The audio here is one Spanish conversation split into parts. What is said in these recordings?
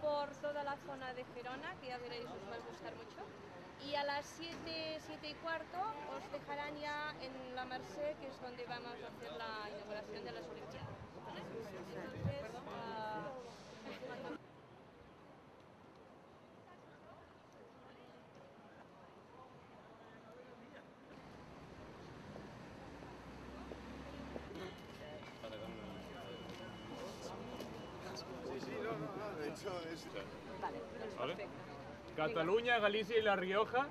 por toda la zona de Gerona, que ya veréis, os va a gustar mucho. Y a las 7, 7 y cuarto os dejarán ya en la Merced, que es donde vamos a hacer la inauguración de las Olimpiadas. Entonces, Cataluña, Galicia y La Rioja.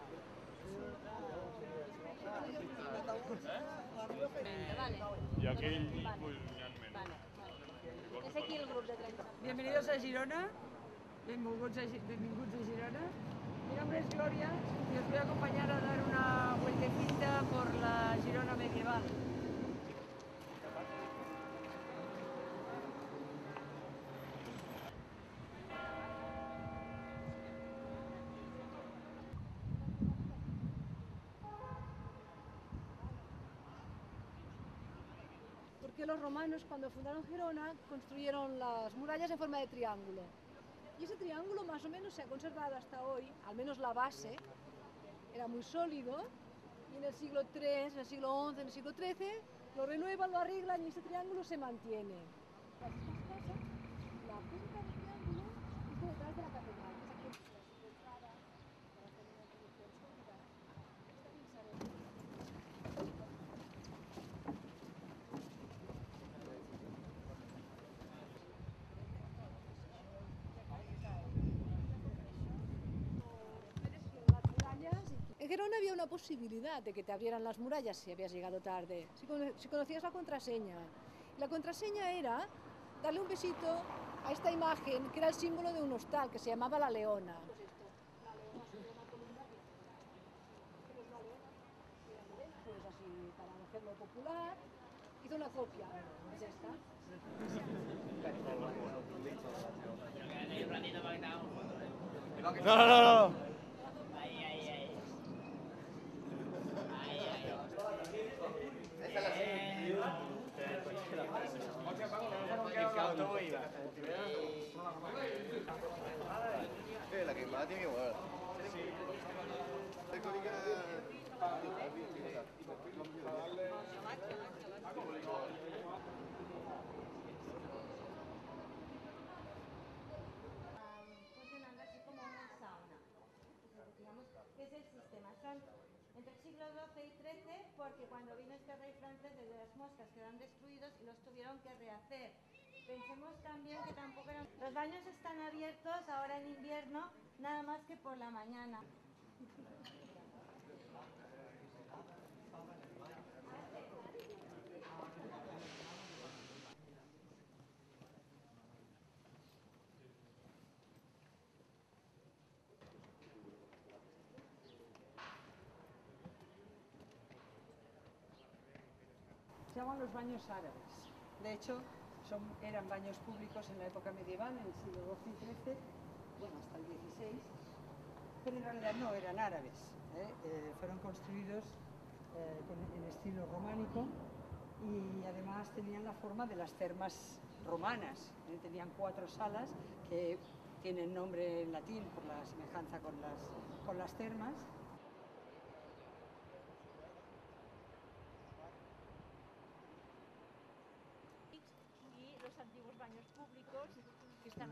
Y aquell... És aquí el grup de 30. Bienvenidos a Girona, benvinguts a, benvinguts a Girona. Mi nombre es Gloria y os voy a acompañar a dar una vueltecita por la Girona medieval. Los romanos cuando fundaron Gerona construyeron las murallas en forma de triángulo. Y ese triángulo más o menos se ha conservado hasta hoy, al menos la base, era muy sólido y en el siglo III, en el siglo XI, en el siglo XIII lo renuevan, lo arreglan y ese triángulo se mantiene. Las mismas cosas, la punta del triángulo está detrás de la catedral, que es aquella de entrada, para tener una posición sólida. Esta pinzaré. En Gerona había una posibilidad de que te abrieran las murallas si habías llegado tarde, si, cono- si conocías la contraseña. La contraseña era darle un besito a esta imagen que era el símbolo de un hostal que se llamaba La Leona. Pues así, para hacerlo popular, hizo una copia. Es esta. No, no, no que más tiene que mover. Es el sistema. Son entre el siglo XII y XIII porque cuando vino este rey francés desde las moscas quedaron destruidos y los tuvieron que rehacer. Pensemos también que tampoco eran... Los baños están abiertos ahora en invierno nada más que por la mañana. Se llaman los baños árabes. De hecho, son, eran baños públicos en la época medieval, en el siglo XII y XIII, bueno, hasta el XVI, pero en realidad no eran árabes. ¿eh? Eh, fueron construidos eh, en estilo románico y además tenían la forma de las termas romanas. ¿eh? Tenían cuatro salas que tienen nombre en latín por la semejanza con las, con las termas y los antiguos baños públicos que están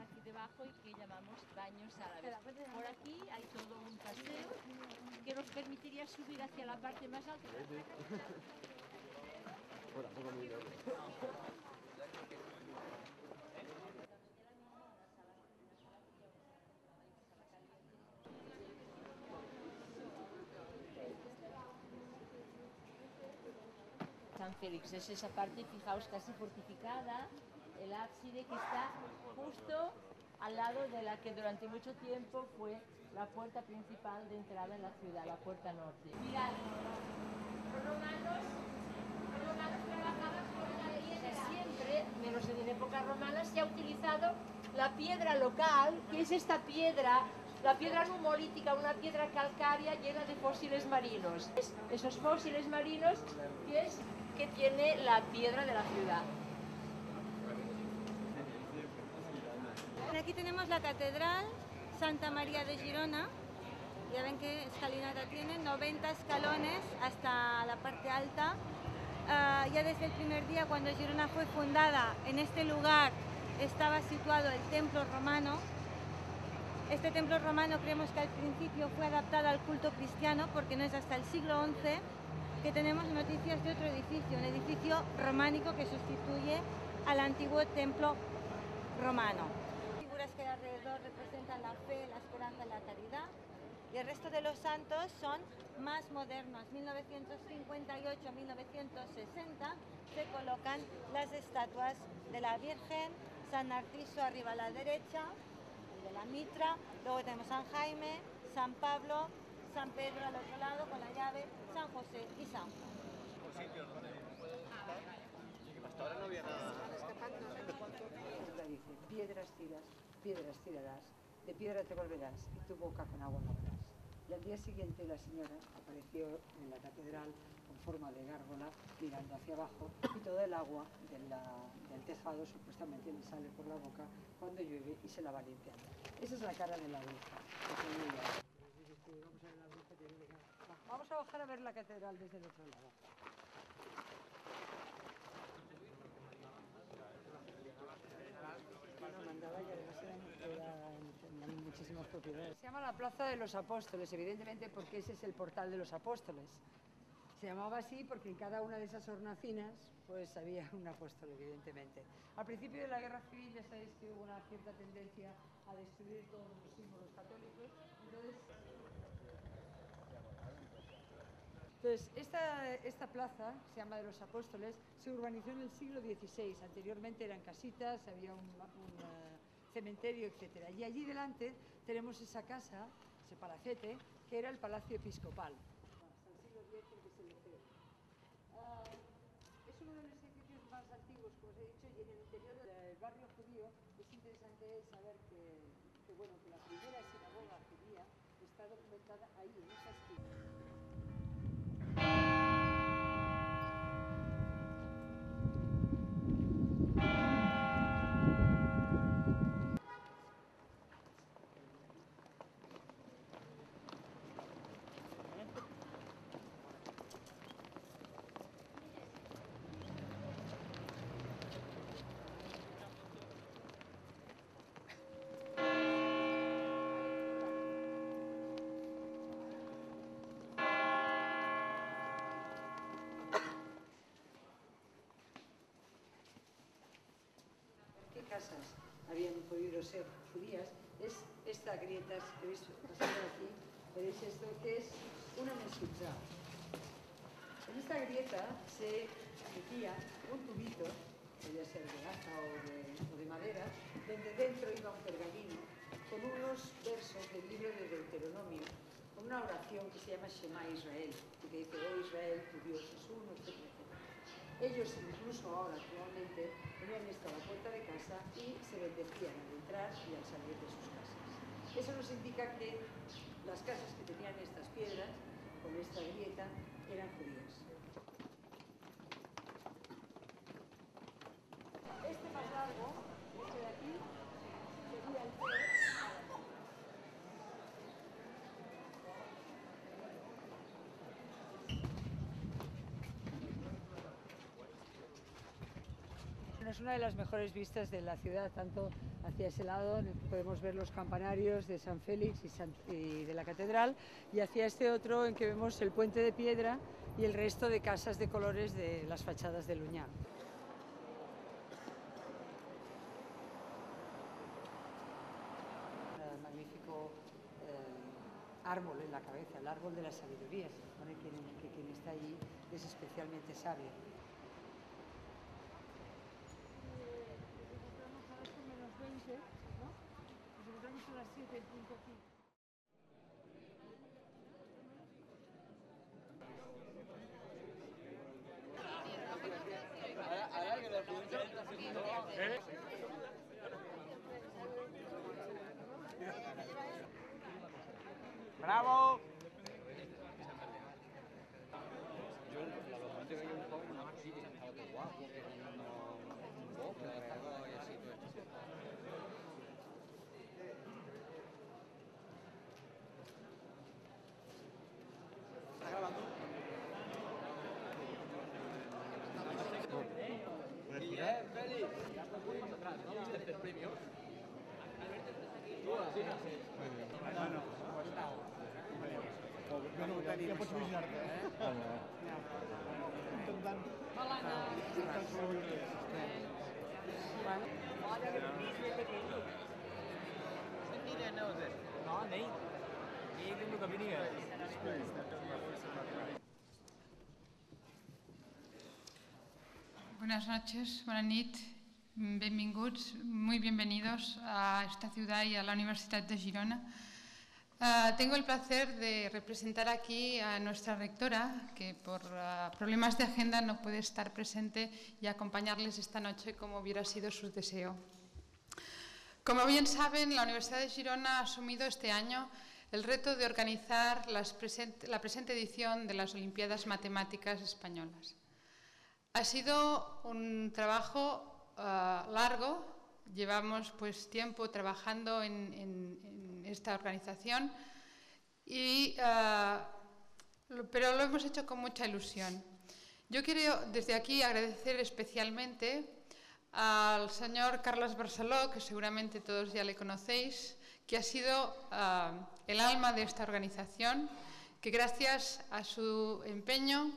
y que llamamos baños árabes. Por aquí hay todo un paseo que nos permitiría subir hacia la parte más alta. San Félix es esa parte, fijaos, casi fortificada, el ábside que está justo al lado de la que durante mucho tiempo fue la puerta principal de entrada en la ciudad, la puerta norte. Mirad, los romanos, los romanos trabajaban con la piedra. Siempre, menos en época romana, se ha utilizado la piedra local, que es esta piedra, la piedra numolítica, una piedra calcárea llena de fósiles marinos. Es- Esos fósiles marinos que es que tiene la piedra de la ciudad. Aquí tenemos la Catedral Santa María de Girona. Ya ven que escalinata tiene, 90 escalones hasta la parte alta. Ah, ya desde el primer día, cuando Girona fue fundada, en este lugar estaba situado el templo romano. Este templo romano creemos que al principio fue adaptado al culto cristiano porque no es hasta el siglo XI que tenemos noticias de otro edificio, un edificio románico que sustituye al antiguo templo romano. Representan la fe, la esperanza y la caridad. Y el resto de los santos son más modernos. 1958-1960 se colocan las estatuas de la Virgen, San Narciso arriba a la derecha, el de la Mitra, luego tenemos San Jaime, San Pablo, San Pedro al otro lado con la llave, San José y San Juan. Hasta ahora no había nada. La dice, piedras tiras, piedras tirarás, de piedra te volverás y tu boca con agua lavarás. Y al día siguiente la señora apareció en la catedral con forma de gárgola mirando hacia abajo y toda el agua del tejado supuestamente le sale por la boca cuando llueve y se la va limpiando. Esa es la cara de la bruja. Vamos a bajar a ver la catedral desde el otro lado. Mandaba y además Se llama la Plaza de los Apóstoles, evidentemente porque ese es el portal de los apóstoles. Se llamaba así porque en cada una de esas hornacinas pues había un apóstol, evidentemente. Al principio de la Guerra Civil ya sabéis que hubo una cierta tendencia a destruir todos los símbolos católicos. Entonces, esta, esta plaza, se llama de los Apóstoles, se urbanizó en el siglo XVI. Anteriormente eran casitas, había un, un, eh, cementerio, etc. Y allí delante tenemos esa casa, ese palacete, que era el Palacio Episcopal. Hasta el siglo. Ah, es uno de los edificios más antiguos, como os he dicho, y en el interior del barrio judío es interesante saber que, que, bueno, que la primera sinagoga judía está documentada ahí, en esa casas habían podido ser judías, es esta grieta que veis pasando aquí, veréis esto que es una mesuzá. En esta grieta se metía un tubito, podía ser de laja o de, o de madera, donde dentro iba un pergamino con unos versos del libro de Deuteronomio, con una oración que se llama Shema Israel, y que dice, oh Israel, tu Dios es uno, etc. Ellos incluso ahora actualmente tenían esto a la puerta de casa y se bendecían al entrar y al salir de sus casas. Eso nos indica que las casas que tenían estas piedras, con esta grieta, eran judías. Este más largo, este de aquí, sería el Es una de las mejores vistas de la ciudad, tanto hacia ese lado podemos ver los campanarios de San Félix y, San- y de la catedral, y hacia este otro en que vemos el puente de piedra y el resto de casas de colores de las fachadas de Luñán. Un magnífico eh, árbol en la cabeza, el árbol de la sabiduría. Se supone que quien está allí es especialmente sabio. encontramos a 8 menos 20, ¿no? Nos encontramos a las 7 el punto aquí. ¡Bravo! Jo no ho tenim, Ja pots això. vigilar-te. Eh? Intentant... Intentant sobrevivir. No, नहीं ये दिन तो कभी नहीं है Buenas noches, buenas nit, benvinguts, muy bienvenidos a esta ciudad y a la Universidad de Girona. Ah, tengo el placer de representar aquí a nuestra rectora, que por ah, problemas de agenda no puede estar presente y acompañarles esta noche como hubiera sido su deseo. Como bien saben, la Universidad de Girona ha asumido este año el reto de organizar las present- la presente edición de las Olimpiadas Matemáticas Españolas. Ha sido un trabajo ah, largo, llevamos pues tiempo trabajando en, en- en esta organización, y, lo- pero lo hemos hecho con mucha ilusión. Yo quiero desde aquí agradecer especialmente al señor Carlos Barceló, que seguramente todos ya le conocéis, que ha sido ah, el alma de esta organización, que gracias a su empeño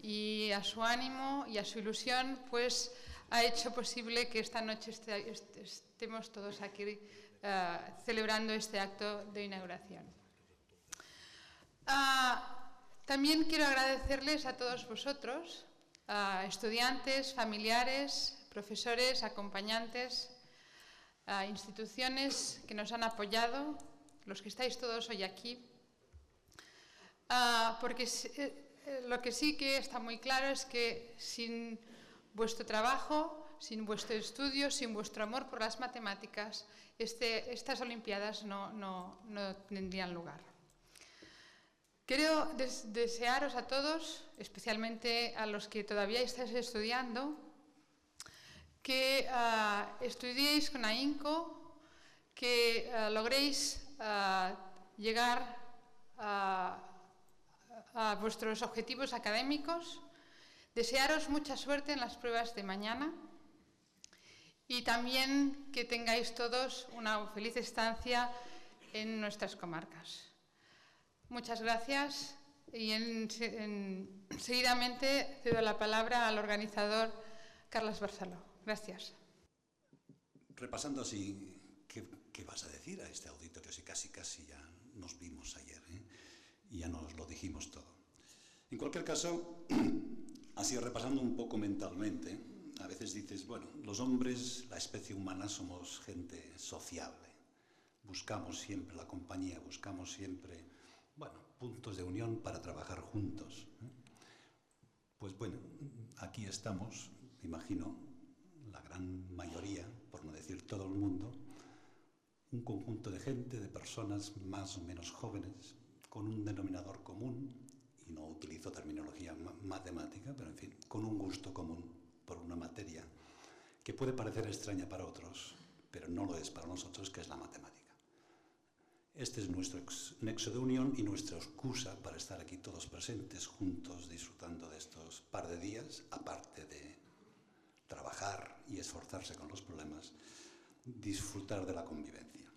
y a su ánimo y a su ilusión, pues ha hecho posible que esta noche este- est- estemos todos aquí ah, celebrando este acto de inauguración. Ah, también quiero agradecerles a todos vosotros, a estudiantes, familiares, profesores, acompañantes, instituciones que nos han apoyado, los que estáis todos hoy aquí, Ah, porque eh, eh, lo que sí que está muy claro es que sin vuestro trabajo, sin vuestro estudio, sin vuestro amor por las matemáticas, este- estas Olimpiadas no, tendrían lugar. Quiero des- desearos a todos, especialmente a los que todavía estáis estudiando, que ah, estudiéis con ahínco, que ah, logréis ah, llegar a, a vuestros objetivos académicos, desearos mucha suerte en las pruebas de mañana y también que tengáis todos una feliz estancia en nuestras comarcas. Muchas gracias y en- en- seguidamente cedo la palabra al organizador Carlos Barceló. Gracias. Repasando así, ¿qué, qué vas a decir a este auditorio? Si casi, casi ya nos vimos ayer ¿eh? y ya nos lo dijimos todo. En cualquier caso, así repasando un poco mentalmente, a veces dices, bueno, los hombres, la especie humana, somos gente sociable. Buscamos siempre la compañía, buscamos siempre, bueno, puntos de unión para trabajar juntos. ¿eh? Pues bueno, aquí estamos, imagino, la gran mayoría, por no decir todo el mundo, un conjunto de gente, de personas más o menos jóvenes, con un denominador común, y no utilizo terminología ma- matemática, pero en fin, con un gusto común por una materia que puede parecer extraña para otros, pero no lo es para nosotros, que es la matemática. Este es nuestro ex- nexo de unión y nuestra excusa para estar aquí todos presentes, juntos, disfrutando de estos par de días, aparte de trabajar y esforzarse con los problemas, disfrutar de la convivencia.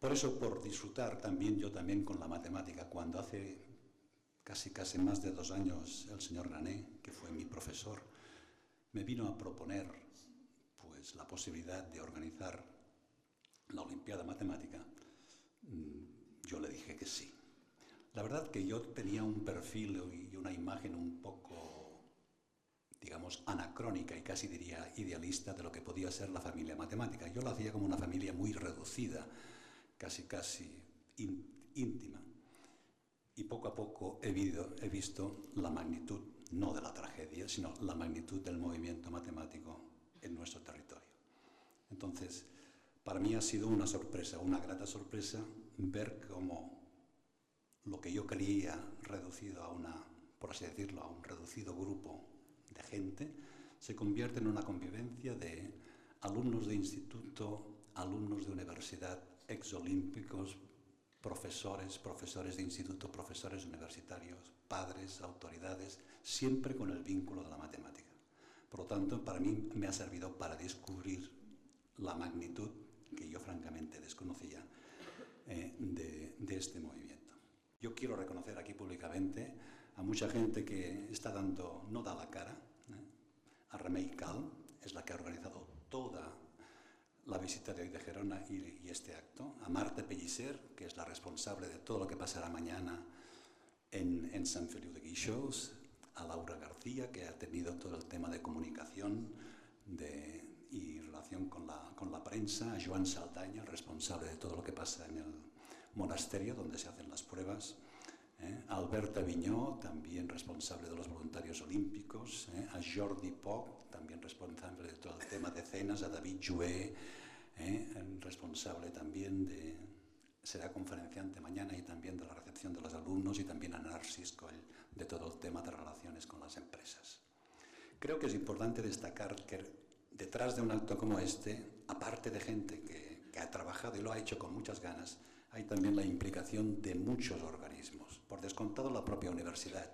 Por eso, por disfrutar también yo también con la matemática, cuando hace casi casi más de dos años el señor Grané, que fue mi profesor, me vino a proponer pues la posibilidad de organizar la Olimpiada Matemática, mm, yo le dije que sí. La verdad que yo tenía un perfil y una imagen un poco, digamos, anacrónica y casi diría idealista de lo que podía ser la familia matemática. Yo la hacía como una familia muy reducida, casi casi ín- íntima. Y poco a poco he visto la magnitud, no de la tragedia, sino la magnitud del movimiento matemático en nuestro territorio. Entonces, para mí ha sido una sorpresa, una grata sorpresa, ver cómo lo que yo creía reducido a una, por así decirlo, a un reducido grupo de gente, se convierte en una convivencia de alumnos de instituto, alumnos de universidad, exolímpicos, profesores, profesores de instituto, profesores universitarios, padres, autoridades, siempre con el vínculo de la matemática. Por lo tanto, para mí me ha servido para descubrir la magnitud que yo francamente desconocía eh, de, de este movimiento. Yo quiero reconocer aquí públicamente a mucha gente que está dando, no da la cara, ¿eh? a Remey Cal, es la que ha organizado toda la visita de hoy de Gerona y, y, este acto, a Marta Pellicer, que es la responsable de todo lo que pasará mañana en, en San Feliu de Guixos, a Laura García, que ha tenido todo el tema de comunicación de, y relación con la, con la prensa, a Joan Saldaña, el responsable de todo lo que pasa en el monasterio donde se hacen las pruebas, ¿eh? Alberta Viñó, también responsable de los voluntarios olímpicos, ¿eh? a Jordi Poc, también responsable de todo el tema de cenas, a David Joué, ¿eh? responsable también de, será conferenciante mañana y también de la recepción de los alumnos y también a Narcis Coll, de todo el tema de relaciones con las empresas. Creo que es importante destacar que detrás de un acto como este, aparte de gente que, que ha trabajado y lo ha hecho con muchas ganas, hay también la implicación de muchos organismos, por descontado la propia universidad.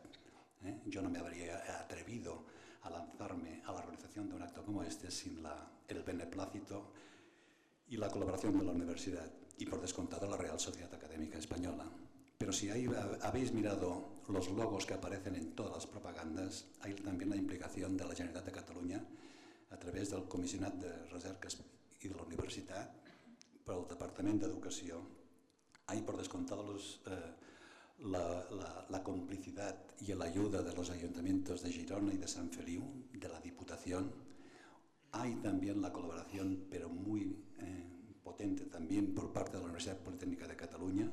¿eh? Yo no me habría atrevido a lanzarme a la organización de un acto como este sin la, el beneplácito y la colaboración de la universidad y por descontado la Real Sociedad Académica Española. Pero si ahí habéis mirado los logos que aparecen en todas las propagandas, hay también la implicación de la Generalitat de Cataluña a través del Comissionat de Recerques i de la Universitat, pel Departament d'Educació hay por descontado los, eh, la, la, la, complicidad y la ayuda de los ayuntamientos de Girona y de San Feliu, de la Diputación. Hay también la colaboración, pero muy eh, potente también por parte de la Universidad Politécnica de Cataluña.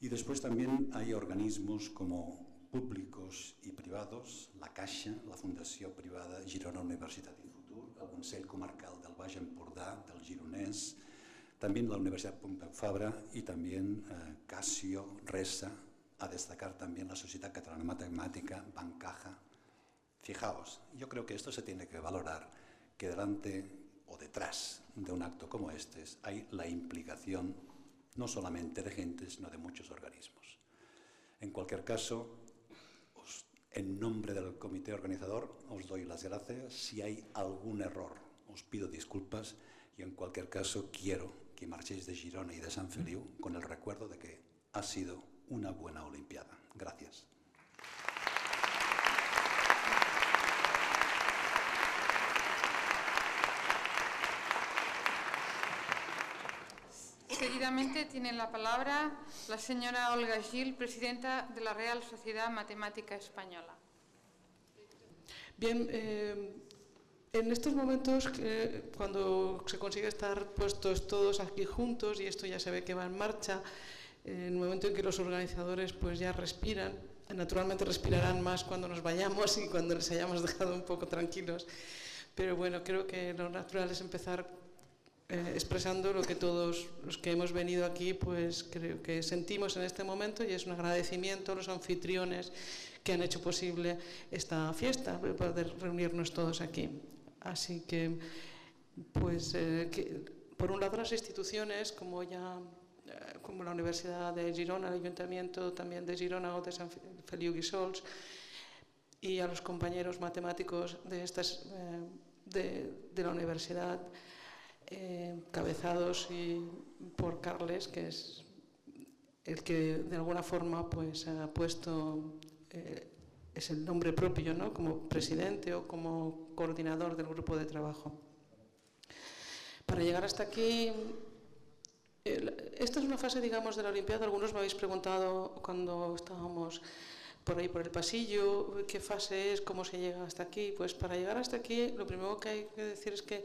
Y después también hay organismos como públicos i privats, la Caixa, la Fundació Privada Girona Universitat i Futur, el Consell Comarcal del Baix Empordà, del Gironès, también la Universidad Pompeu Fabra y también eh, Casio, Resa, a destacar también la Sociedad Catalana Matemática, Bancaja. Fijaos, yo creo que esto se tiene que valorar, que delante o detrás de un acto como este hay la implicación no solamente de gente, sino de muchos organismos. En cualquier caso, os, en nombre del comité organizador os doy las gracias. Si hay algún error, os pido disculpas y en cualquier caso quiero que marchéis de Girona y de San Feliu con el recuerdo de que ha sido una buena Olimpiada. Gracias. Seguidamente tiene la palabra la señora Olga Gil, presidenta de la Real Sociedad Matemática Española. Bien, eh, en estos momentos, eh, cuando se consigue estar puestos todos aquí juntos y esto ya se ve que va en marcha, en el momento en que los organizadores pues ya respiran, naturalmente respirarán más cuando nos vayamos y cuando les hayamos dejado un poco tranquilos, pero bueno, creo que lo natural es empezar eh, expresando lo que todos los que hemos venido aquí pues creo que sentimos en este momento y es un agradecimiento a los anfitriones que han hecho posible esta fiesta, poder reunirnos todos aquí. Así que, pues, eh, por un lado las instituciones, como ya eh, como la Universidad de Girona, el Ayuntamiento también de Girona o de San Feliu Guíxols, y a los compañeros matemáticos de, estas, eh, de, de, la universidad, eh, cabezados por Carles, que es el que de alguna forma pues, ha puesto eh, es el nombre propio, ¿no? como presidente o como coordinador del grupo de trabajo. Para llegar hasta aquí, esta es una fase, digamos, de la Olimpiada. Algunos me habéis preguntado cuando estábamos por ahí por el pasillo, qué fase es, cómo se llega hasta aquí. Pues para llegar hasta aquí, lo primero que hay que decir es que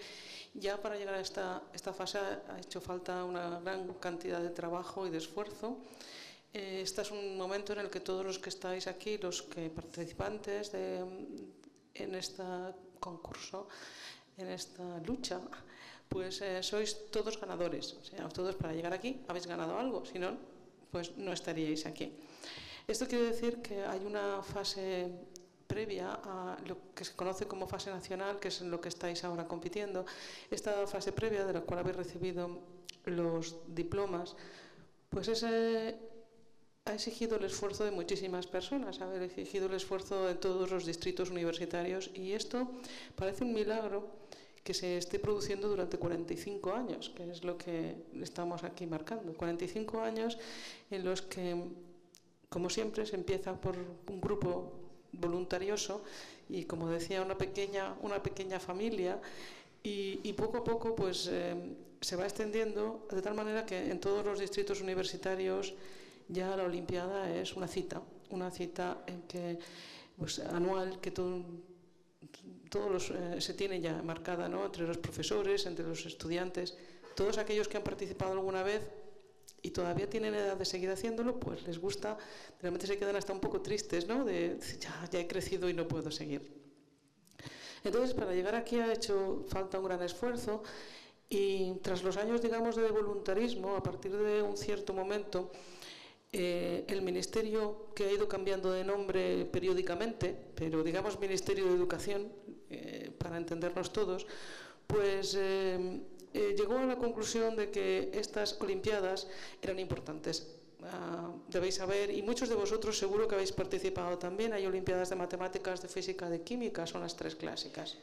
ya para llegar a esta, esta fase ha hecho falta una gran cantidad de trabajo y de esfuerzo. Eh, este es un momento en el que todos los que estáis aquí, los que participantes de, en este concurso, en esta lucha, pues eh, sois todos ganadores. O sea, todos para llegar aquí habéis ganado algo, si no, pues no estaríais aquí. Esto quiere decir que hay una fase previa a lo que se conoce como fase nacional, que es en lo que estáis ahora compitiendo. Esta fase previa, de la cual habéis recibido los diplomas, pues es ha exigido el esfuerzo de muchísimas personas, ha exigido el esfuerzo de todos los distritos universitarios y esto parece un milagro que se esté produciendo durante 45 años, que es lo que estamos aquí marcando. 45 años en los que como siempre, se empieza por un grupo voluntarioso y, como decía, una pequeña, una pequeña familia y, poco a poco pues, eh, se va extendiendo de tal manera que en todos los distritos universitarios ya la Olimpiada es una cita, una cita que, pues, anual que todo, todos los, eh, se tiene ya marcada ¿no? entre los profesores, entre los estudiantes, todos aquellos que han participado alguna vez y todavía tienen edad de seguir haciéndolo, pues les gusta, realmente se quedan hasta un poco tristes, ¿no? De ya, ya he crecido y no puedo seguir. Entonces, para llegar aquí ha hecho falta un gran esfuerzo y tras los años, digamos, de voluntarismo, a partir de un cierto momento, eh, el ministerio que ha ido cambiando de nombre periódicamente, pero digamos Ministerio de Educación, eh, para entendernos todos, pues eh, llegó a la conclusión de que estas Olimpiadas eran importantes. Ah, debéis saber, y muchos de vosotros seguro que habéis participado también, hay Olimpiadas de Matemáticas, de Física, de Química, son las tres clásicas.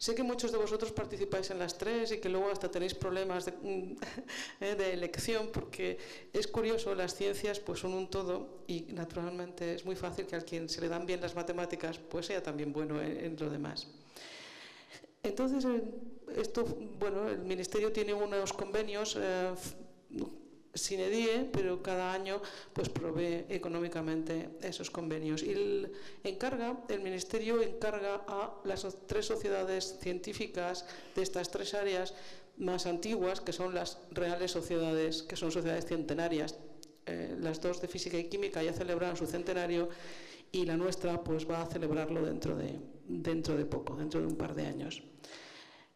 Sé que muchos de vosotros participáis en las tres y que luego hasta tenéis problemas de, eh, de, elección porque es curioso, las ciencias pues son un todo y naturalmente es muy fácil que a quien se le dan bien las matemáticas pues sea también bueno en, lo demás. Entonces, eh, esto, bueno, el Ministerio tiene unos convenios eh, sin edie, pero cada año pues provee económicamente esos convenios. Y el, encarga, el Ministerio encarga a las tres sociedades científicas de estas tres áreas más antiguas, que son las reales sociedades, que son sociedades centenarias. Eh, las dos de física y química ya celebran su centenario y la nuestra pues va a celebrarlo dentro de, dentro de poco, dentro de un par de años.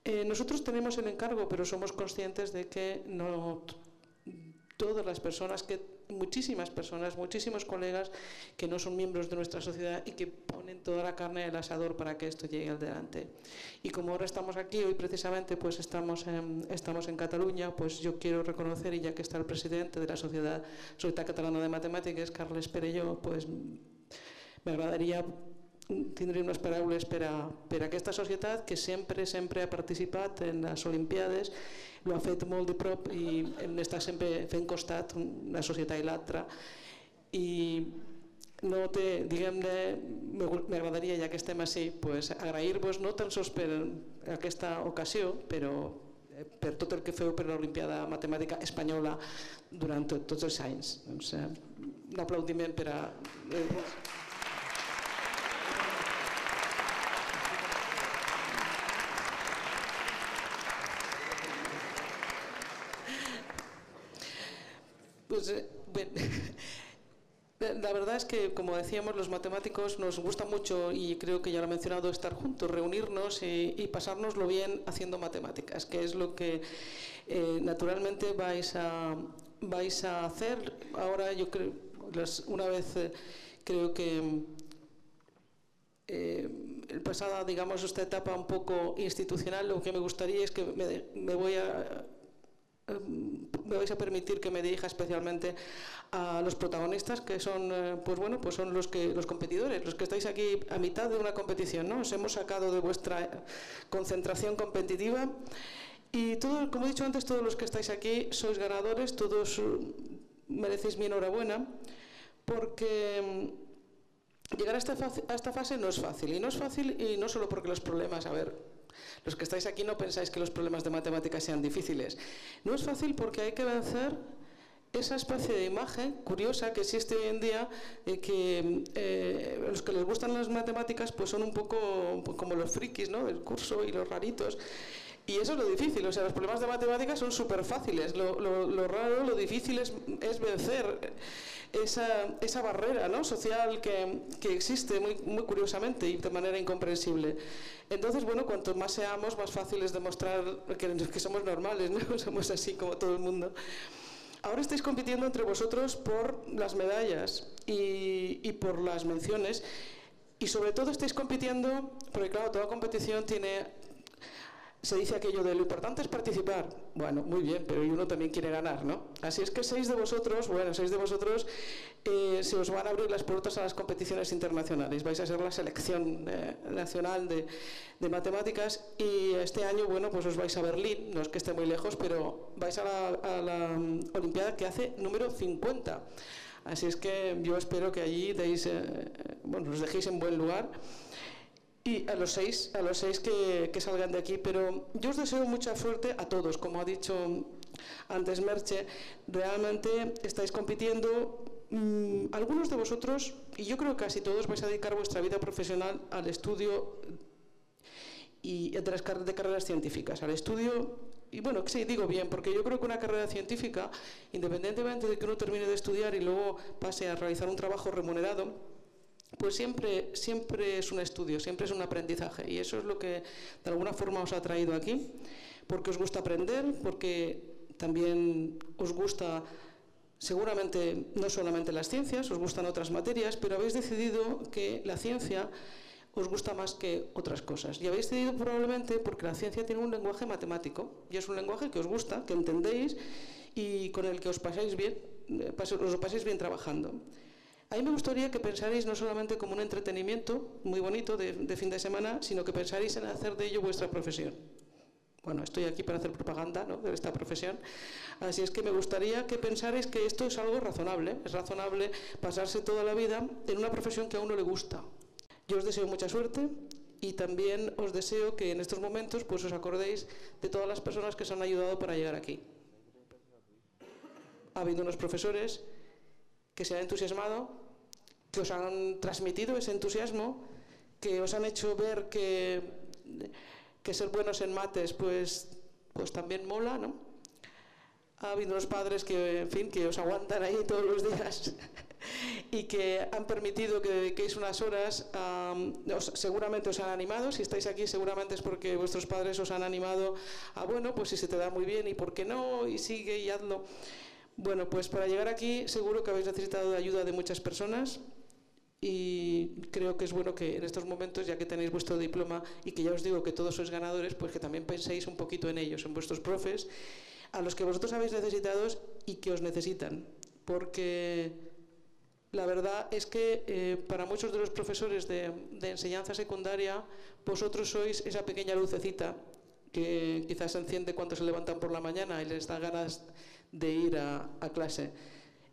Eh, nosotros tenemos el encargo, pero somos conscientes de que no todas las personas que muchísimas personas, muchísimos colegas que no son miembros de nuestra sociedad y que ponen toda la carne del asador para que esto llegue adelante. Y como ahora estamos aquí, hoy precisamente pues estamos en, estamos en Cataluña, pues yo quiero reconocer, y ya que está el presidente de la Sociedad, Sociedad Catalana de Matemáticas, Carles Perelló, pues me agradaría tindré unes paraules per a, per a aquesta societat que sempre sempre ha participat en les Olimpiades, ho ha fet molt de prop i hem d'estar sempre fent costat una societat i l'altra i no té, diguem-ne, m'agradaria ja que estem així, pues, agrair-vos no tan sols per aquesta ocasió, però eh, per tot el que feu per l'Olimpiada Matemàtica Espanyola durant tot, tots els anys. Doncs, eh, un aplaudiment per a... Eh, Pues, eh, la verdad es que, como decíamos, los matemáticos nos gusta mucho, y creo que ya lo he mencionado, estar juntos, reunirnos y, y pasárnoslo bien haciendo matemáticas, que es lo que eh, naturalmente vais a, vais a hacer. Ahora yo creo, una vez eh, creo que el pasada, digamos, esta etapa un poco institucional, lo que me gustaría es que me, me voy a me vais a permitir que me dirija especialmente a los protagonistas que son eh, pues bueno pues son los que los competidores los que estáis aquí a mitad de una competición no os hemos sacado de vuestra concentración competitiva y todo como he dicho antes todos los que estáis aquí sois ganadores todos eh, merecéis mi enhorabuena porque mm, llegar a esta, a esta fase no es fácil y no es fácil y no solo porque los problemas a ver los que estáis aquí no pensáis que los problemas de matemáticas sean difíciles. No es fácil porque hay que vencer esa especie de imagen curiosa que existe hoy en día, eh, que eh, los que les gustan las matemáticas pues son un poco como los frikis ¿no? del curso y los raritos. Y eso es lo difícil, o sea, los problemas de matemáticas son súper fáciles, lo, raro, lo difícil es, vencer esa, esa barrera ¿no? social que, que, existe muy, muy curiosamente y de manera incomprensible. Entonces, bueno, cuanto más seamos, más fácil es demostrar que, que somos normales, ¿no? somos así como todo el mundo. Ahora estáis compitiendo entre vosotros por las medallas y, y por las menciones y sobre todo estáis compitiendo, porque claro, toda competición tiene se dice aquello de lo importante es participar. Bueno, muy bien, pero uno también quiere ganar, ¿no? Así es que seis de vosotros, bueno, seis de vosotros eh, se os van a abrir las puertas a las competiciones internacionales. Vais a ser la selección eh, nacional de, matemáticas y este año, bueno, pues os vais a Berlín, no es que esté muy lejos, pero vais a la, mm, Olimpiada que hace número 50. Así es que yo espero que allí deis, eh, bueno, os dejéis en buen lugar y a los seis, a los seis que, que, salgan de aquí. Pero yo os deseo mucha suerte a todos, como ha dicho antes Merche, realmente estáis compitiendo. Mmm, algunos de vosotros, y yo creo que casi todos, vais a dedicar vuestra vida profesional al estudio y de las de carreras científicas, al estudio y bueno, sí, digo bien, porque yo creo que una carrera científica, independientemente de que uno termine de estudiar y luego pase a realizar un trabajo remunerado, pues siempre, siempre es un estudio, siempre es un aprendizaje. Y eso es lo que de alguna forma os ha traído aquí, porque os gusta aprender, porque también os gusta seguramente no solamente las ciencias, os gustan otras materias, pero habéis decidido que la ciencia os gusta más que otras cosas. Y habéis decidido probablemente porque la ciencia tiene un lenguaje matemático y es un lenguaje que os gusta, que entendéis y con el que os bien, eh, os pasáis bien trabajando. A mí me gustaría que pensarais no solamente como un entretenimiento muy bonito de, fin de semana, sino que pensarais en hacer de ello vuestra profesión. Bueno, estoy aquí para hacer propaganda ¿no? de esta profesión, así es que me gustaría que pensarais que esto es algo razonable, es razonable pasarse toda la vida en una profesión que a uno le gusta, yo os deseo mucha suerte y también os deseo que en estos momentos pues os acordéis de todas las personas que os han ayudado para llegar aquí. Ha habido unos profesores que se han entusiasmado, que os han transmitido ese entusiasmo, que os han hecho ver que, que ser buenos en mates pues, pues también mola, ¿no? Ha habido unos padres que, en fin, que os aguantan ahí todos los días y que han permitido que dediquéis unas horas, um, os, seguramente os han animado, si estáis aquí seguramente es porque vuestros padres os han animado a, bueno, pues si se te da muy bien y por qué no, y sigue y hazlo. Bueno, pues para llegar aquí seguro que habéis necesitado de ayuda de muchas personas y creo que es bueno que en estos momentos, ya que tenéis vuestro diploma y que ya os digo que todos sois ganadores, pues que también penséis un poquito en ellos, en vuestros profes, a los que vosotros habéis necesitados y que os necesitan, porque la verdad es que eh, para muchos de los profesores de, de, enseñanza secundaria, vosotros sois esa pequeña lucecita que quizás se enciende cuando se levantan por la mañana y les da ganas de ir a, a clase.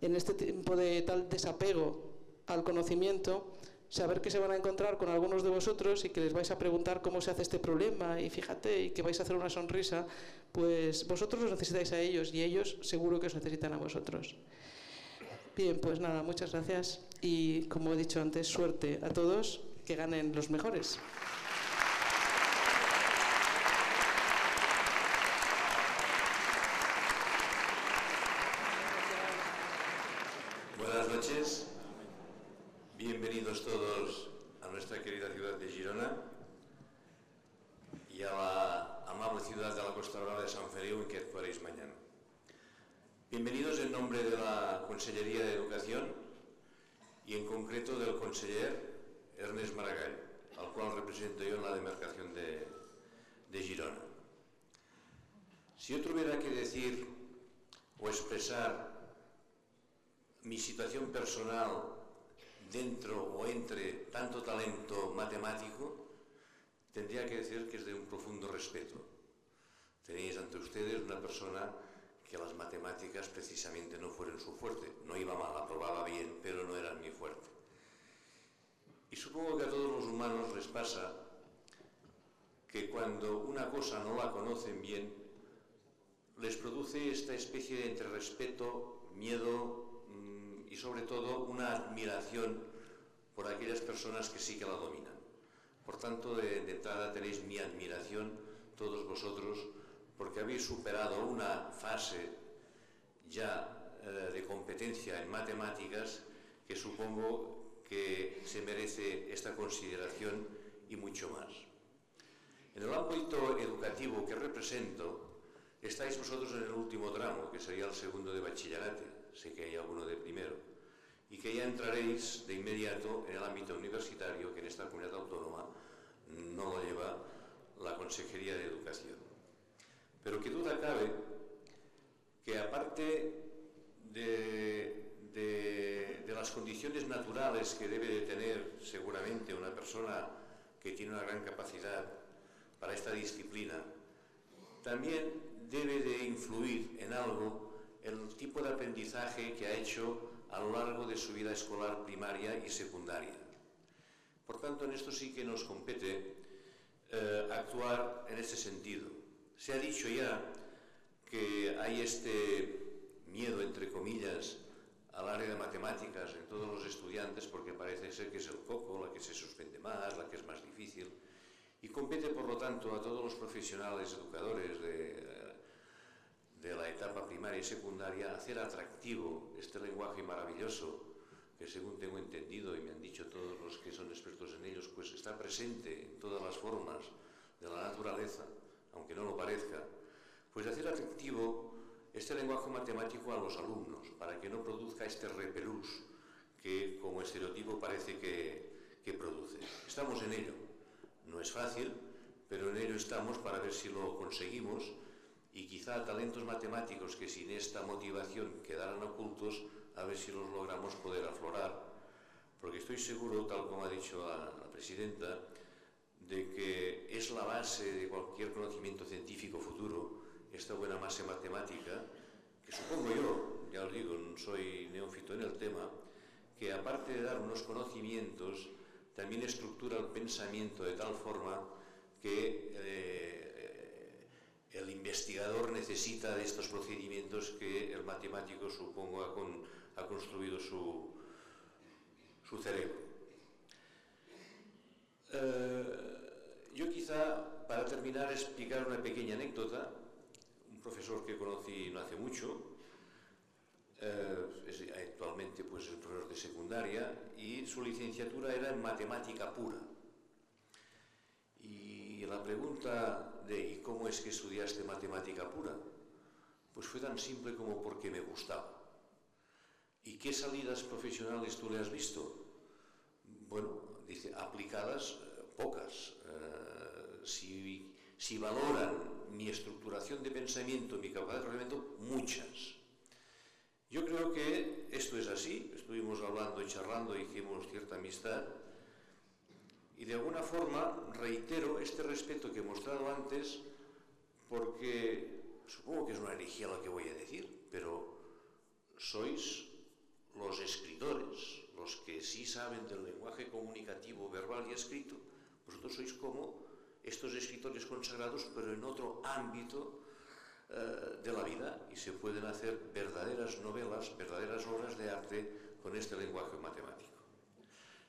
En este tiempo de tal desapego al conocimiento, saber que se van a encontrar con algunos de vosotros y que les vais a preguntar cómo se hace este problema y fíjate y que vais a hacer una sonrisa, pues vosotros os necesitáis a ellos y ellos seguro que os necesitan a vosotros. Bien, pues nada, muchas gracias y como he dicho antes, suerte a todos, que ganen los mejores. Noches, bienvenidos todos a nuestra querida ciudad de Girona y a la amable ciudad de la Costa Brava de San Feliu en que actuaréis mañana. Bienvenidos en nombre de la Consellería de Educación y en concreto del conseller Ernest Maragall, al cual represento yo en la demarcación de, de Girona. Si yo tuviera que decir o expresar mi situación personal dentro o entre tanto talento matemático, tendría que decir que es de un profundo respeto. Tenéis ante ustedes una persona que las matemáticas precisamente no fueron su fuerte. No iba mal, aprobaba bien, pero no eran mi fuerte. Y supongo que a todos los humanos les pasa que cuando una cosa no la conocen bien, les produce esta especie de entre respeto, miedo y sobre todo una admiración por aquellas personas que sí que la dominan. Por tanto, de, entrada tenéis mi admiración, todos vosotros, porque habéis superado una fase ya eh, de competencia en matemáticas que supongo que se merece esta consideración y mucho más. En el ámbito educativo que represento, estáis vosotros en el último tramo, que sería el segundo de bachillerato, sé que hay alguno de primero, y que ya entraréis de inmediato en el ámbito universitario, que en esta comunidad autónoma no lo lleva la Consejería de Educación. Pero que duda cabe que aparte de, de, de, las condiciones naturales que debe de tener seguramente una persona que tiene una gran capacidad para esta disciplina, también debe de influir en algo el tipo de aprendizaje que ha hecho a lo largo de su vida escolar primaria y secundaria. Por tanto, en esto sí que nos compete eh, actuar en ese sentido. Se ha dicho ya que hay este miedo, entre comillas, al área de matemáticas en todos los estudiantes porque parece ser que es el coco, la que se suspende más, la que es más difícil. Y compete, por lo tanto, a todos los profesionales, educadores de, de la etapa primaria y secundaria hacer atractivo este lenguaje maravilloso que según tengo entendido y me han dicho todos los que son expertos en ellos, pues está presente en todas las formas de la naturaleza, aunque no lo parezca, pues hacer atractivo este lenguaje matemático a los alumnos, para que no produzca este repelús que como estereotipo parece que, que produce. Estamos en ello. No es fácil, pero en ello estamos para ver si lo conseguimos y quizá talentos matemáticos que sin esta motivación quedaran ocultos, a ver si los logramos poder aflorar. Porque estoy seguro, tal como ha dicho la, la presidenta, de que es la base de cualquier conocimiento científico futuro, esta buena base matemática, que supongo yo, ya os digo, soy neófito en el tema, que aparte de dar unos conocimientos, también estructura el pensamiento de tal forma que eh, el investigador necesita de estos procedimientos que el matemático, supongo, ha, con, ha construido su, su cerebro. Eh, yo quizá, para terminar, explicar una pequeña anécdota. Un profesor que conocí no hace mucho, eh, es actualmente pues, es profesor de secundaria, y su licenciatura era en matemática pura. Y la pregunta de ¿y cómo es que estudiaste matemática pura? Pues fue tan simple como porque me gustaba. ¿Y qué salidas profesionales tú le has visto? Bueno, dice, aplicadas eh, pocas. Eh, si, valoran mi estructuración de pensamiento, mi capacidad de razonamiento, muchas. Yo creo que esto es así. Estuvimos hablando y charlando, hicimos cierta amistad. Y de alguna forma reitero este respeto que he mostrado antes porque supongo que es una herejía lo que voy a decir, pero sois los escritores, los que sí saben del lenguaje comunicativo verbal y escrito, vosotros sois como estos escritores consagrados, pero en otro ámbito eh, de la vida y se pueden hacer verdaderas novelas, verdaderas obras de arte con este lenguaje matemático.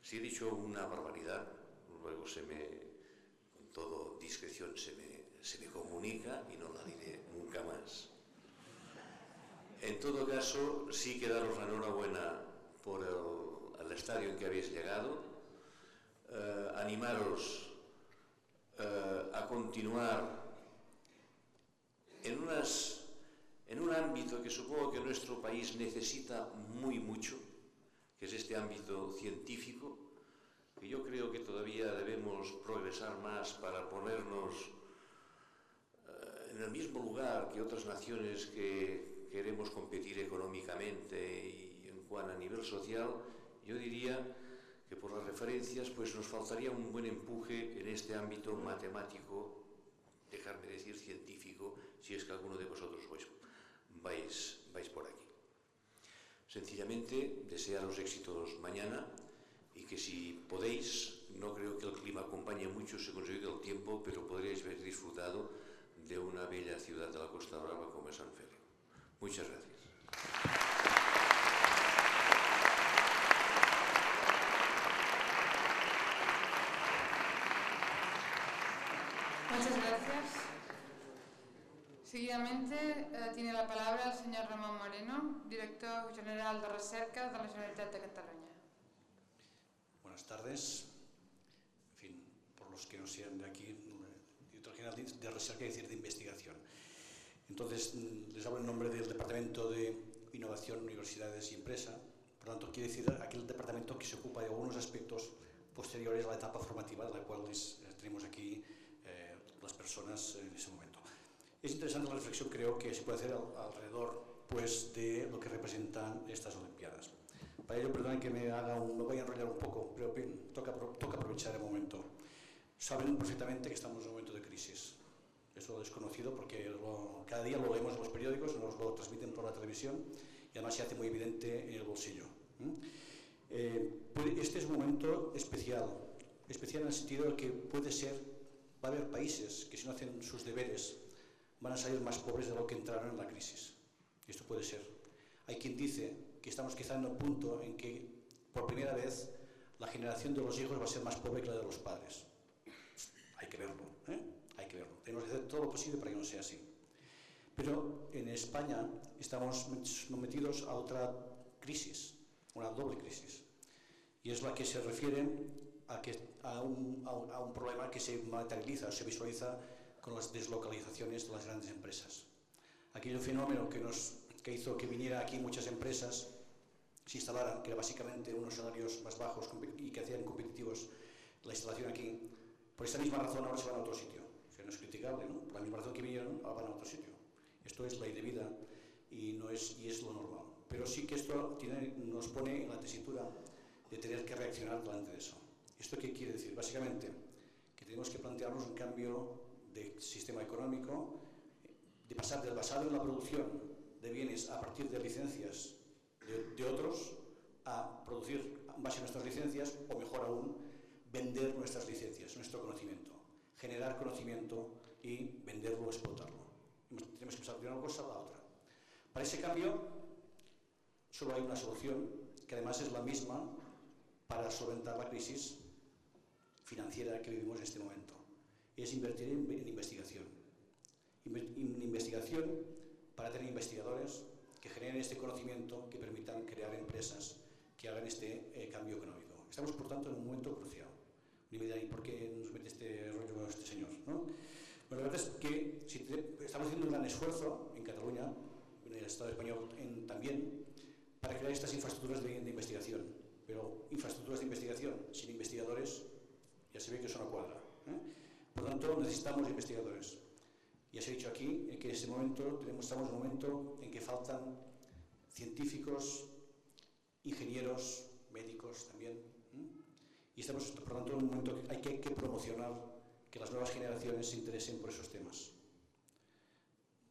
Si he dicho una barbaridad, luego se me, con todo discreción, se me, se me comunica y no la diré nunca más. En todo caso, sí que daros la enhorabuena por el, el estadio en que habéis llegado, eh, animaros eh, a continuar en, unas, en un ámbito que supongo que nuestro país necesita muy mucho, que es este ámbito científico, que yo creo que todavía debemos progresar más para ponernos eh, en el mismo lugar que otras naciones que queremos competir económicamente y en cuanto a nivel social, yo diría que por las referencias pues nos faltaría un buen empuje en este ámbito matemático, dejarme decir científico, si es que alguno de vosotros pues, vais, vais por aquí. Sencillamente, desearos éxitos mañana que si podéis, no creo que el clima acompañe mucho se el tiempo, pero podréis haber disfrutado de una bella ciudad de la Costa Brava como es San Félix. Muchas gracias. Muchas gracias. Seguidamente eh, tiene la palabra el señor Ramón Moreno, director general de Recerca de la Generalitat de Cataluña. Tardes. En fin, por los que no sean de aquí, director general de Recerca, es decir, de investigación. Entonces, mm, les hablo en nombre del Departamento de Innovación, Universidades y Empresa. Por tanto, quiere decir aquel departamento que se ocupa de algunos aspectos posteriores a la etapa formativa, de la cual les, eh, tenemos aquí eh, las personas en ese momento. Es interesante la reflexión, creo, que se puede hacer alrededor pues, de lo que representan estas Olimpiadas. Para ello, perdonen que me haga un, me voy a enrollar un poco, pero toca, toca aprovechar el momento. Saben perfectamente que estamos en un momento de crisis esto desconocido porque cada día lo leemos en los periódicos, nos lo transmiten por la televisión y además se hace muy evidente en el bolsillo. Eh, este es un momento especial, especial en el sentido de que puede ser, va a haber países que si no hacen sus deberes van a salir más pobres de lo que entraron en la crisis. Esto puede ser. Hay quien dice que estamos quizá en un punto en que por primera vez la generación de los hijos va a ser más pobre que la de los padres. Hay que verlo, ¿eh? hay que verlo. Tenemos que hacer todo lo posible para que no sea así. Pero en España estamos sometidos a otra crisis, una doble crisis. Y es la que se refiere a, que, a, un, a, un, problema que se materializa, se visualiza con las deslocalizaciones de las grandes empresas. Aquello fenómeno que, nos, que hizo que viniera aquí muchas empresas, se instalaran, que era básicamente unos salarios más bajos y que hacían competitivos la instalación aquí, por esa misma razón ahora se van a otro sitio. O sea, no es criticable, ¿no? Por la misma razón que vinieron, ahora van a otro sitio. Esto es ley de vida y, no es, y es lo normal. Pero sí que esto nos pone en la tesitura de tener que reaccionar delante de eso. ¿Esto qué quiere decir? Básicamente, que tenemos que plantearnos un cambio de sistema económico, de pasar del basado en la producción de bienes a partir de licencias de, otros a producir en nuestras licencias o mejor aún, vender nuestras licencias, nuestro conocimiento, generar conocimiento y venderlo o explotarlo tenemos que pasar de una cosa a la otra. Para ese cambio solo hay una solución, que además es la misma para solventar la crisis financiera que vivimos en este momento. Es invertir en, investigación. Investigación para tener investigadores que generen este conocimiento, que permitan crear empresas que hagan este eh, cambio económico. Estamos, por tanto, en un momento crucial. Y ¿por qué nos mete este rollo este señor? ¿no? Pero la verdad es que si estamos haciendo un gran esfuerzo en Cataluña, en el Estado español también, para crear estas infraestructuras de, investigación. Pero infraestructuras de investigación sin investigadores, ya se ve que eso no cuadra. ¿eh? Por tanto, necesitamos investigadores. Ya se ha dicho aquí en que en ese momento tenemos, estamos en un momento en que faltan científicos, ingenieros, médicos también. Y estamos, por tanto, en un momento que hay que, que promocionar que las nuevas generaciones se interesen por esos temas.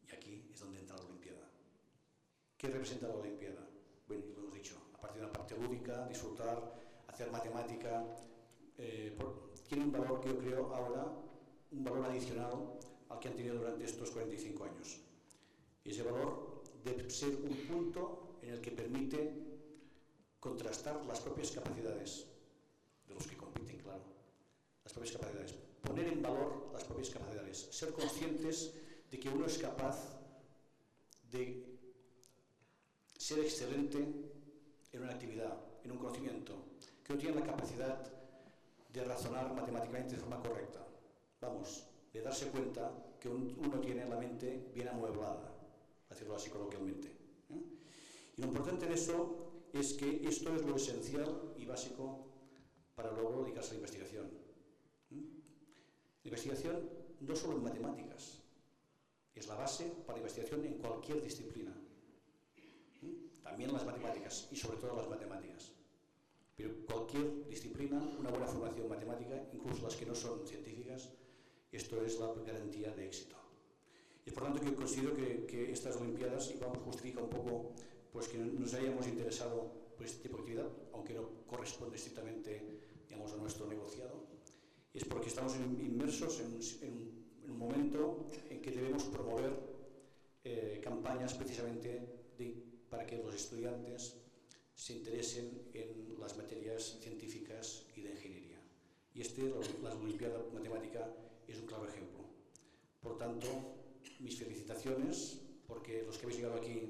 Y aquí es donde entra la Olimpiada. ¿Qué representa la Olimpiada? Bueno, lo hemos dicho, aparte de una parte lúdica, disfrutar, hacer matemática, eh, tiene un valor que yo creo ahora, un valor adicional al que han tenido durante estos 45 años. Y ese valor debe ser un punto en el que permite contrastar las propias capacidades de los que compiten, claro, las propias capacidades. Poner en valor las propias capacidades, ser conscientes de que uno es capaz de ser excelente en una actividad, en un conocimiento, que uno tiene la capacidad de razonar matemáticamente de forma correcta. Vamos, de darse cuenta que uno tiene la mente bien amueblada, para decirlo así coloquialmente. Y lo importante en eso es que esto es lo esencial y básico para luego dedicarse a la investigación. La investigación no solo en matemáticas, es la base para la investigación en cualquier disciplina. También las matemáticas y sobre todo las matemáticas. Pero cualquier disciplina, una buena formación matemática, incluso las que no son científicas, esto es la garantía de éxito. Y por tanto yo considero que, estas Olimpiadas, y vamos, justifica un poco pues que nos hayamos interesado por este tipo de actividad, aunque no corresponde estrictamente digamos, a nuestro negociado, es porque estamos inmersos en, un momento en que debemos promover eh, campañas precisamente para que los estudiantes se interesen en las materias científicas y de ingeniería. Y este, la, Olimpiada Matemática, es un claro ejemplo. Por tanto, mis felicitaciones, porque los que habéis llegado aquí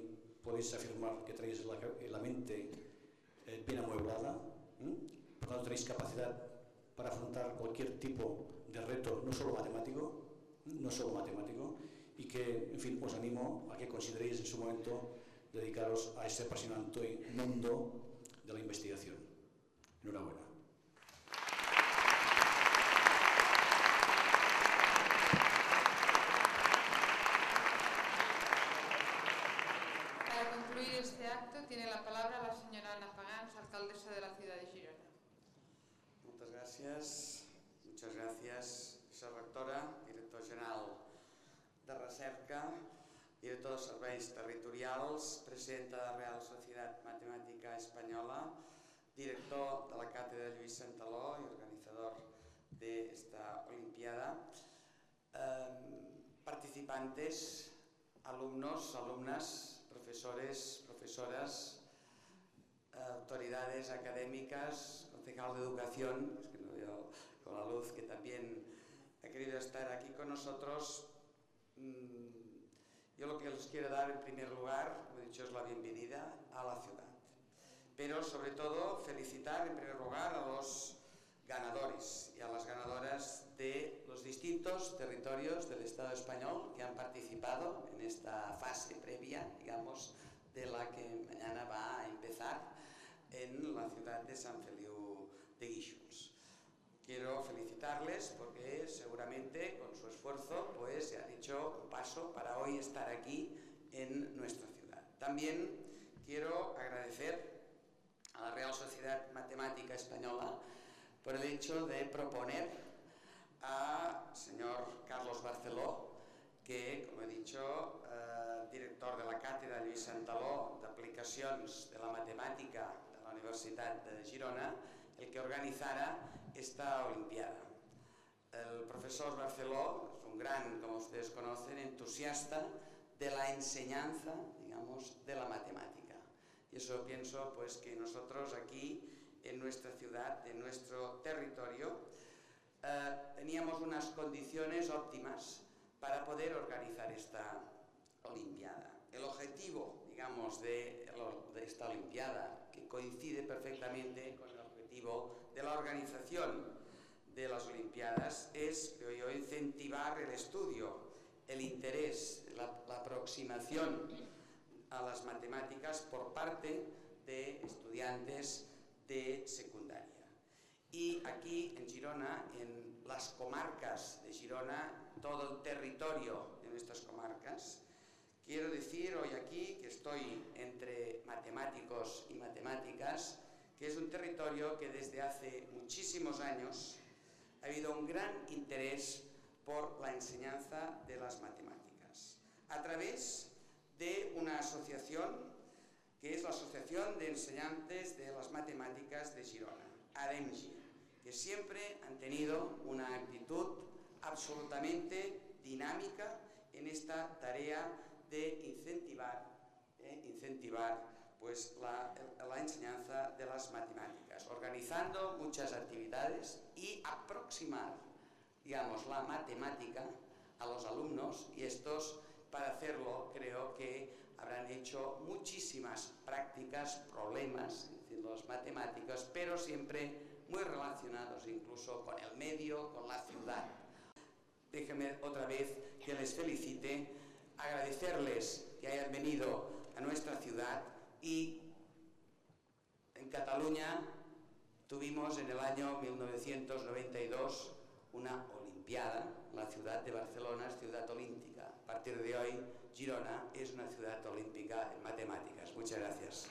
podéis afirmar que traéis la, mente eh, bien amueblada, por tanto tenéis capacidad para afrontar cualquier tipo de reto, no solo matemático, no solo matemático, y que, en fin, os animo a que consideréis en su momento dedicaros a este apasionante mundo de la investigación. Enhorabuena. Para concluir este acto tiene la palabra la señora Ana Pagans, alcaldesa de la ciudad de Girona. gràcies. Muchas gracias, rectora, director general de Serveis Territorials, presidenta de la Real Societat Matemàtica Espanyola, Española, director de la Cátedra Luis Santaló y organizador de esta Olimpiada, em, participantes, alumnos, alumnas, profesores, profesoras, autoridades académicas, concejal de educación, es que con la luz que también ha querido estar aquí con nosotros. Mm, yo lo que les quiero dar en primer lugar, como he dicho, es la bienvenida a la ciudad. Pero sobre todo felicitar en primer lugar a los ganadores y a las ganadoras de los distintos territorios del Estado español que han participado en esta fase previa, digamos, de la que mañana va a empezar en la ciudad de San Feliu de Guíxols. Quiero felicitarles porque seguramente con su esfuerzo pues se han hecho un paso para hoy estar aquí en nuestra ciudad. También quiero agradecer a la Real Sociedad Matemática Española por el hecho de proponer a señor Carlos Barceló, que, como he dicho, eh, director de la Cátedra Lluís Santaló d'Aplicacions de la Matemàtica de la Universitat de Girona, el que organizara esta Olimpiada. El profesor Barceló es un gran, como ustedes conocen, entusiasta de la enseñanza, digamos, de la matemática. Y eso pienso pues que nosotros aquí en nuestra ciudad, en nuestro territorio, eh, teníamos unas condiciones óptimas para poder organizar esta Olimpiada. El objetivo, digamos, de, de esta Olimpiada, que coincide perfectamente con el objetivo de la organización de las Olimpiadas, es, creo yo, incentivar el estudio, el interés, la, la aproximación a las matemáticas por parte de estudiantes de secundaria. Y aquí en Girona, en las comarcas de Girona, todo el territorio de nuestras comarcas, quiero decir hoy aquí que estoy entre matemáticos y matemáticas, que es un territorio que desde hace muchísimos años ha habido un gran interés por la enseñanza de las matemáticas, a través de una asociación que es la Asociación de Enseñantes de las Matemáticas de Girona, ADEMGI, que siempre han tenido una actitud absolutamente dinámica en esta tarea de incentivar, eh, incentivar pues, la, la enseñanza de las matemáticas, organizando muchas actividades y aproximar, digamos, la matemática a los alumnos y estos, para hacerlo, creo que habrán hecho muchísimas prácticas, problemas en las matemáticas, pero siempre muy relacionados incluso con el medio, con la ciudad. Déjenme otra vez que les felicite, agradecerles que hayan venido a nuestra ciudad y en Cataluña tuvimos en el año 1992 una Olimpiada, la ciudad de Barcelona es ciudad olímpica. A partir de hoy Girona es una ciudad olímpica en matemáticas. Muchas gracias.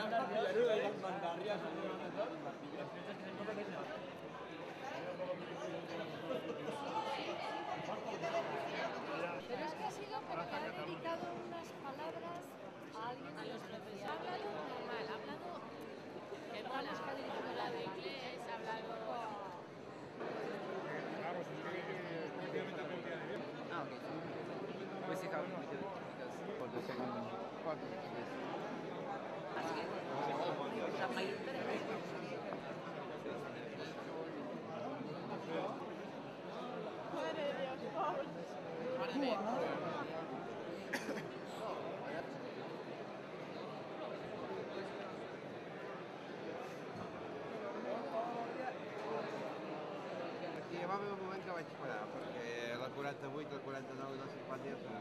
Pero es que ha sido porque ha dedicado unas palabras a alguien de los Ha hablado normal, ha hablado... Perdona, ha hablado inglés, ha hablado... Ah, ok. Pues sí, cabrón, Por the second part. Así que, esa país Madre de Dios, Paul. Aquí va haver un moment que vaig parar, perquè la 48 i la 49 i la 50 ja són molt iguals.